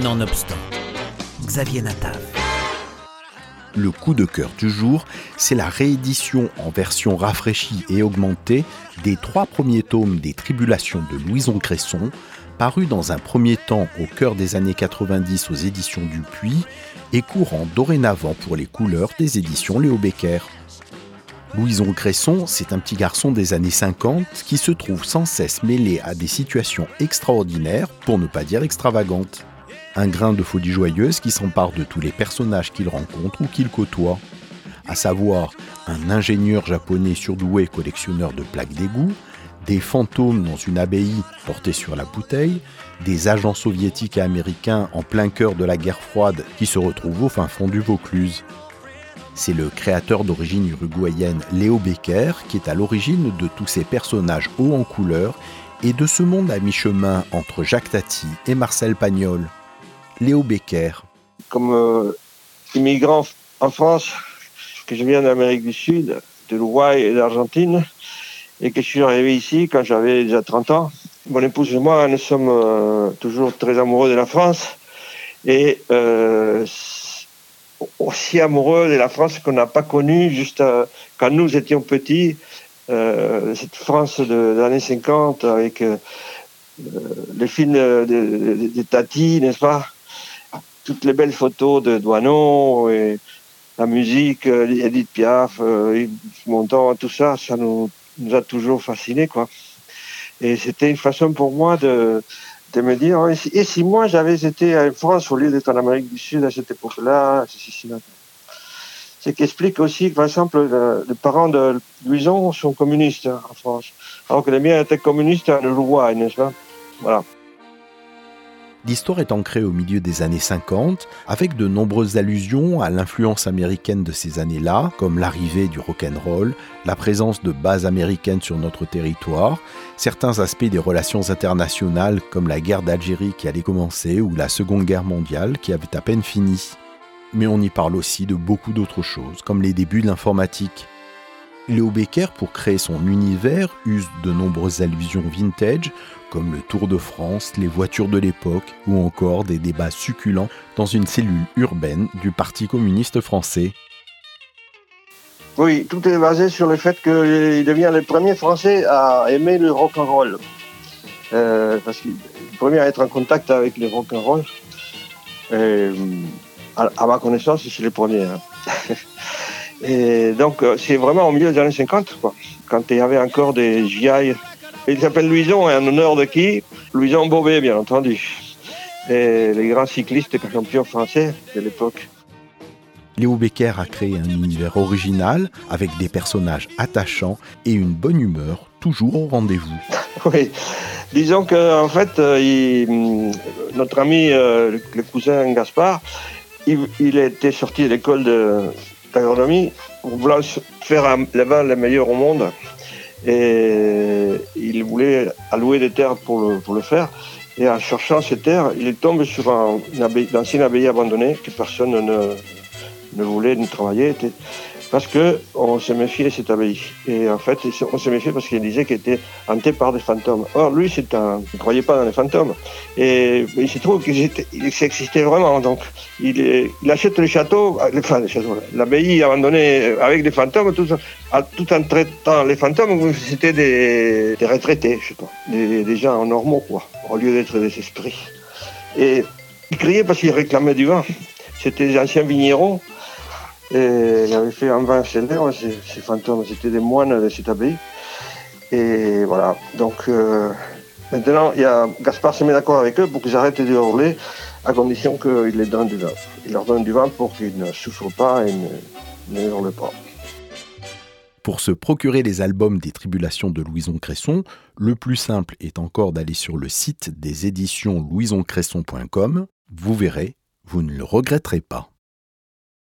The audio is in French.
Nonobstant, Xavier Natav. Le coup de cœur du jour, c'est la réédition en version rafraîchie et augmentée des trois premiers tomes des Tribulations de Louison Cresson, paru dans un premier temps au cœur des années 90 aux éditions Dupuis et courant dorénavant pour les couleurs des éditions Léo Becker. Louison Cresson, c'est un petit garçon des années 50 qui se trouve sans cesse mêlé à des situations extraordinaires, pour ne pas dire extravagantes. Un grain de folie joyeuse qui s'empare de tous les personnages qu'il rencontre ou qu'il côtoie, à savoir un ingénieur japonais surdoué collectionneur de plaques d'égout, des fantômes dans une abbaye portés sur la bouteille, des agents soviétiques et américains en plein cœur de la guerre froide qui se retrouvent au fin fond du Vaucluse. C'est le créateur d'origine uruguayenne Léo Becker qui est à l'origine de tous ces personnages hauts en couleur et de ce monde à mi-chemin entre Jacques Tati et Marcel Pagnol. Léo Becker. Comme euh, immigrant en France, que je viens d'Amérique du Sud, de l'Uruguay et d'Argentine, et que je suis arrivé ici quand j'avais déjà 30 ans. Mon épouse et moi, nous sommes euh, toujours très amoureux de la France et euh, aussi amoureux de la France qu'on n'a pas connue juste quand nous étions petits. Cette France de, des années 50 avec les films de, de, de Tati, n'est-ce pas? Toutes les belles photos de Douaneau et la musique, Edith Piaf, Yves Montand, tout ça, ça nous nous a toujours fascinés, quoi. Et c'était une façon pour moi de, de me dire, et si moi j'avais été en France au lieu d'être en Amérique du Sud à cette époque-là, ce qui explique aussi que, par exemple, les parents de Louison sont communistes hein, en France, alors que les miens étaient communistes en Uruguay, n'est-ce pas? Voilà. L'histoire est ancrée au milieu des années 50, avec de nombreuses allusions à l'influence américaine de ces années-là, comme l'arrivée du rock'n'roll, la présence de bases américaines sur notre territoire, certains aspects des relations internationales, comme la guerre d'Algérie qui allait commencer ou la Seconde Guerre mondiale qui avait à peine fini. Mais on y parle aussi de beaucoup d'autres choses, comme les débuts de l'informatique. Léo Becker, pour créer son univers, use de nombreuses allusions vintage, comme le Tour de France, les voitures de l'époque ou encore des débats succulents dans une cellule urbaine du Parti communiste français. Oui, tout est basé sur le fait qu'il devient le premier Français à aimer le rock and roll. Euh, parce qu'il est le premier à être en contact avec le rock and roll. À, ma connaissance, c'est le premier. Hein. Et donc, c'est vraiment au milieu des années 50, quoi, quand il y avait encore des GI il s'appelle Louison, et en honneur de qui? Louison Bobet, bien entendu. Et les grands cyclistes champions français de l'époque. Léo Becker a créé un univers original avec des personnages attachants et une bonne humeur toujours au rendez-vous. oui, disons qu'en en fait, euh, il, notre ami, euh, le cousin Gaspard, il, il était sorti de l'école d'agronomie vouloir faire les vins les meilleurs au monde et il voulait allouer des terres pour le, pour le faire. Et en cherchant ces terres, il tombe sur un, une ancienne abbaye abandonnée que personne ne, ne voulait ni travailler parce que on se méfiait de cette abbaye. Et en fait, on se méfiait parce qu'il disait qu'il était hanté par des fantômes. Or, lui, il ne croyait pas dans les fantômes. Et il se trouve qu'il existait vraiment. Donc, il, achète le château, enfin, le château, l'abbaye abandonnée avec des fantômes, tout, tout en traitant les fantômes, c'était des, retraités, je sais pas, des, des gens normaux, quoi, au lieu d'être des esprits. Et il criait parce qu'il réclamait du vin. C'était des anciens vignerons et il avait fait un vin célèbre, ces, fantômes, c'était des moines de cette abbaye. Et voilà, donc euh, maintenant, y a, Gaspard se met d'accord avec eux pour qu'ils arrêtent de hurler, à condition qu'il les donne du vin. Il leur donne du vin pour qu'ils ne souffrent pas et ne, ne hurlent pas. Pour se procurer les albums des Tribulations de Louison Cresson, le plus simple est encore d'aller sur le site des éditions louisoncresson.com. Vous verrez, vous ne le regretterez pas.